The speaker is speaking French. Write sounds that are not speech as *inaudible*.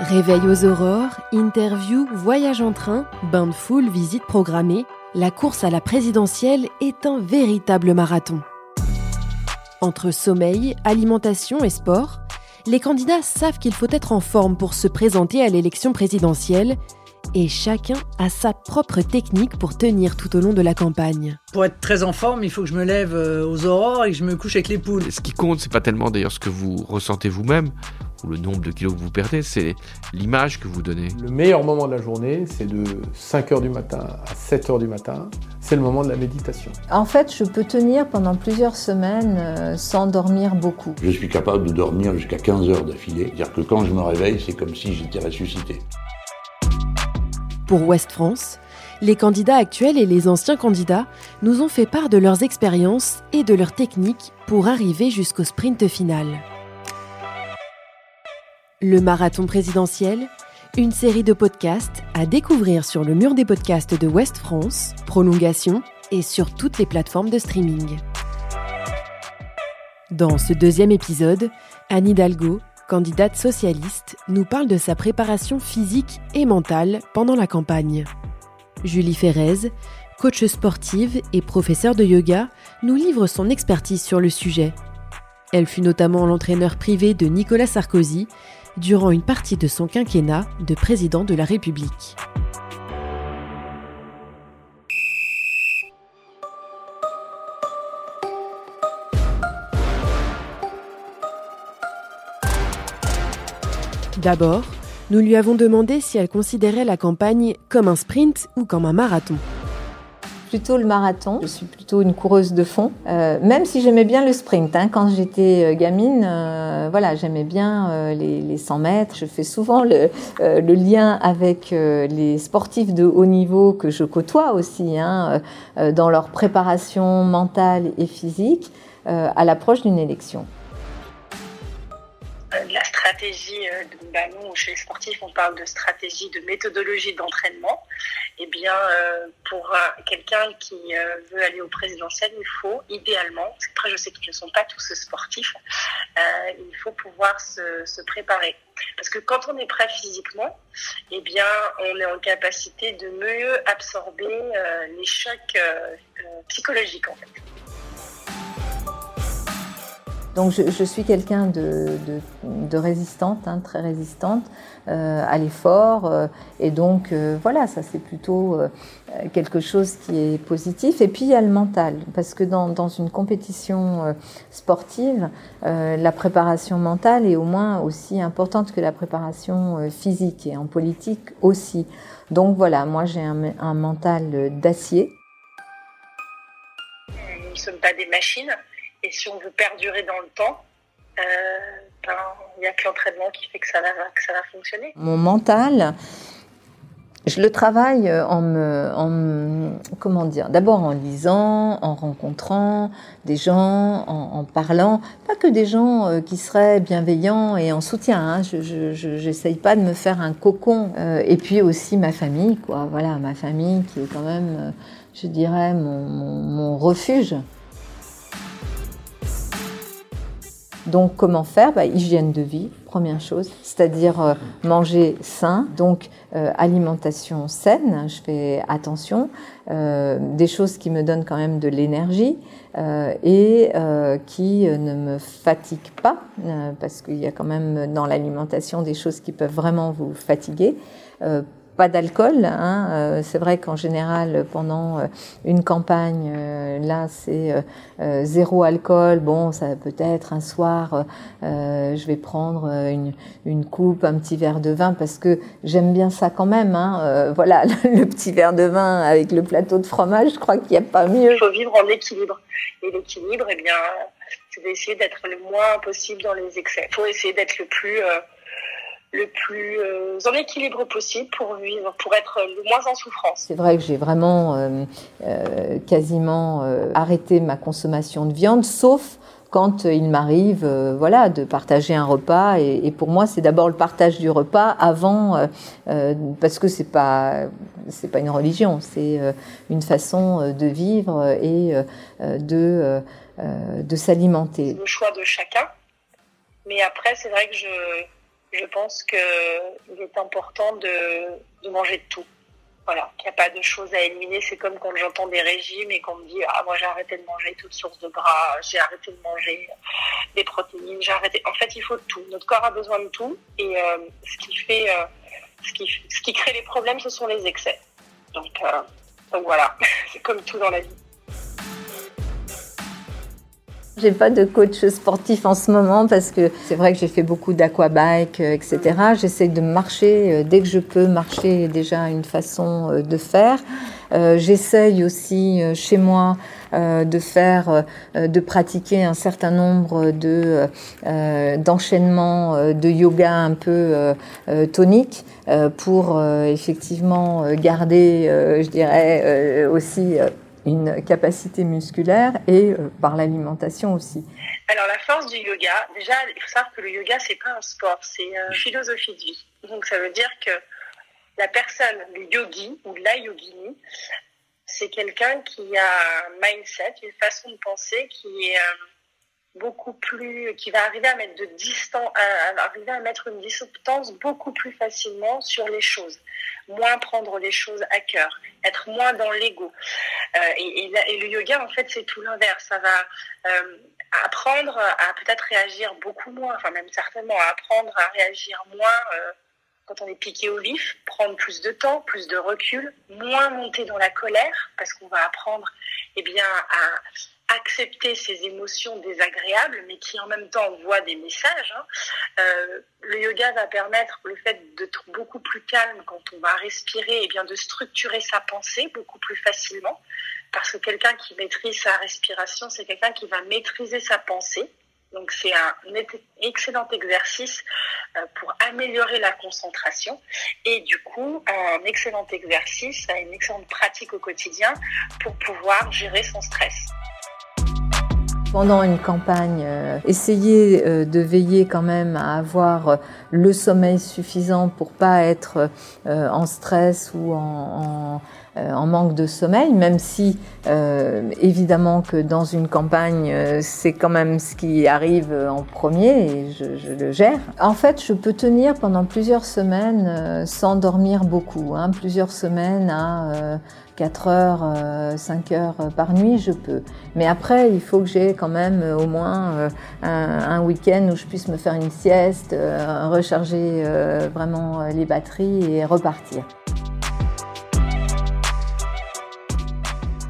Réveil aux aurores, interview, voyage en train, bain de foule, visite programmée, la course à la présidentielle est un véritable marathon. Entre sommeil, alimentation et sport, les candidats savent qu'il faut être en forme pour se présenter à l'élection présidentielle et chacun a sa propre technique pour tenir tout au long de la campagne. Pour être très en forme, il faut que je me lève euh, aux aurores et que je me couche avec les poules. Ce qui compte, c'est pas tellement d'ailleurs ce que vous ressentez vous-même ou le nombre de kilos que vous perdez, c'est l'image que vous donnez. Le meilleur moment de la journée, c'est de 5h du matin à 7h du matin. C'est le moment de la méditation. En fait, je peux tenir pendant plusieurs semaines euh, sans dormir beaucoup. Je suis capable de dormir jusqu'à 15 heures d'affilée. C'est-à-dire que quand je me réveille, c'est comme si j'étais ressuscité. Pour Ouest France, les candidats actuels et les anciens candidats nous ont fait part de leurs expériences et de leurs techniques pour arriver jusqu'au sprint final. Le marathon présidentiel, une série de podcasts à découvrir sur le mur des podcasts de Ouest France, prolongation et sur toutes les plateformes de streaming. Dans ce deuxième épisode, Anne Hidalgo, candidate socialiste, nous parle de sa préparation physique et mentale pendant la campagne. Julie Ferrez, coach sportive et professeure de yoga, nous livre son expertise sur le sujet. Elle fut notamment l'entraîneur privé de Nicolas Sarkozy durant une partie de son quinquennat de président de la République. D'abord, nous lui avons demandé si elle considérait la campagne comme un sprint ou comme un marathon. Plutôt le marathon. Je suis plutôt une coureuse de fond, euh, même si j'aimais bien le sprint. Hein. Quand j'étais euh, gamine, euh, voilà, j'aimais bien les, les, 100 mètres. Je fais souvent le, lien avec les sportifs de haut niveau que je côtoie aussi, hein, dans leur préparation mentale et physique à l'approche d'une élection stratégie euh, ballon chez les sportifs, on parle de stratégie, de méthodologie d'entraînement. Eh bien, euh, pour quelqu'un qui euh, veut aller au présidentiel, il faut idéalement, après je sais qu'ils ne sont pas tous sportifs, il faut pouvoir se, se, préparer. Parce que quand on est prêt physiquement, eh bien, on est en capacité de mieux absorber les chocs psychologiques en fait. Donc je, suis quelqu'un de, résistante, hein, très résistante euh, à l'effort. Euh, et donc euh, voilà, ça c'est plutôt quelque chose qui est positif. Et puis il y a le mental, parce que dans, une compétition sportive, la préparation mentale est au moins aussi importante que la préparation physique, et en politique aussi. Donc voilà, moi j'ai un, un mental d'acier. Nous ne sommes pas des machines. Et si on veut perdurer dans le temps, euh, ben, il n'y a que l'entraînement qui fait que ça, va, fonctionner. Mon mental, je le travaille en me, en, comment dire, d'abord en lisant, en rencontrant des gens, en, parlant, pas que des gens euh, qui seraient bienveillants et en soutien. Hein. Je n'essaye pas de me faire un cocon. Euh, et puis aussi ma famille, quoi. Voilà, ma famille qui est quand même, je dirais, mon refuge. Donc comment faire? Bah, Hygiène de vie, première chose, c'est-à-dire euh, manger sain, donc euh, alimentation saine, je fais attention, euh, des choses qui me donnent quand même de l'énergie et qui ne me fatiguent pas, parce qu'il y a quand même dans l'alimentation des choses qui peuvent vraiment vous fatiguer pas d'alcool. Hein. Euh, c'est vrai qu'en général, pendant euh, une campagne, euh, là, c'est zéro alcool. Bon, ça peut être un soir, je vais prendre une, une, coupe, un petit verre de vin, parce que j'aime bien ça quand même. Hein. voilà, *laughs* le petit verre de vin avec le plateau de fromage, je crois qu'il n'y a pas mieux. Il faut vivre en équilibre. Et l'équilibre, eh bien, c'est d'essayer d'être le moins possible dans les excès. Il faut essayer d'être le plus le plus euh, en équilibre possible pour vivre, pour être le moins en souffrance. C'est vrai que j'ai vraiment euh, euh, quasiment arrêté ma consommation de viande, sauf quand il m'arrive voilà de partager un repas. Et, et pour moi c'est d'abord le partage du repas avant parce que c'est pas c'est pas une religion c'est une façon de vivre et de de s'alimenter. Le choix de chacun. Mais après c'est vrai que je je pense qu'il est important de, manger de tout. Voilà, qu'il n'y a pas de choses à éliminer. C'est comme quand j'entends des régimes et qu'on me dit Ah, moi j'ai arrêté de manger toute source de gras, j'ai arrêté de manger des protéines, j'ai arrêté. En fait, il faut tout. Notre corps a besoin de tout. Et euh, ce, qui fait, euh, ce, qui, ce qui crée les problèmes, ce sont les excès. Donc, euh, donc voilà, *laughs* c'est comme tout dans la vie. J'ai pas de coach sportif en ce moment parce que c'est vrai que j'ai fait beaucoup d'aquabike, euh, etc. J'essaie de marcher euh, dès que je peux. Marcher est déjà une façon euh, de faire. J'essaye aussi chez moi de faire, de pratiquer un certain nombre de d'enchaînements de yoga un peu toniques pour effectivement garder, je dirais aussi une capacité musculaire et euh, par l'alimentation aussi. Alors la force du yoga, déjà il faut savoir que le yoga c'est pas un sport, c'est une philosophie de vie. Donc ça veut dire que la personne, le yogi ou la yogini, c'est quelqu'un qui a un mindset, une façon de penser qui est euh, beaucoup plus, qui va arriver à mettre de distance, arriver à mettre une distance beaucoup plus facilement sur les choses, moins prendre les choses à cœur, être moins dans l'ego. Euh, et, et, le yoga, en fait, c'est tout l'inverse. Ça va euh, apprendre à peut-être réagir beaucoup moins, enfin même certainement à apprendre à réagir moins. Euh, quand on est piqué au vif, prendre plus de temps, plus de recul, moins monter dans la colère, parce qu'on va apprendre eh à, accepter ces émotions désagréables, mais qui en même temps envoient des messages. Hein. Euh, le yoga va permettre le fait d'être beaucoup plus calme quand on va respirer et bien de structurer sa pensée beaucoup plus facilement. Parce que quelqu'un qui maîtrise sa respiration, c'est quelqu'un qui va maîtriser sa pensée. Donc c'est un excellent exercice euh, pour améliorer la concentration et du coup un excellent exercice, une excellente pratique au quotidien pour pouvoir gérer son stress. Pendant une campagne, euh, essayer euh, de veiller quand même à avoir le sommeil suffisant pour pas être en stress ou en, en, manque de sommeil, même si évidemment que dans une campagne, c'est quand même ce qui arrive en premier et je, je, le gère. En fait, je peux tenir pendant plusieurs semaines sans dormir beaucoup, hein, plusieurs semaines à 4 heures, 5 heures par nuit, je peux. Mais après, il faut que j'ai quand même au moins un, un week-end où je puisse me faire une sieste, recharger vraiment les batteries et repartir.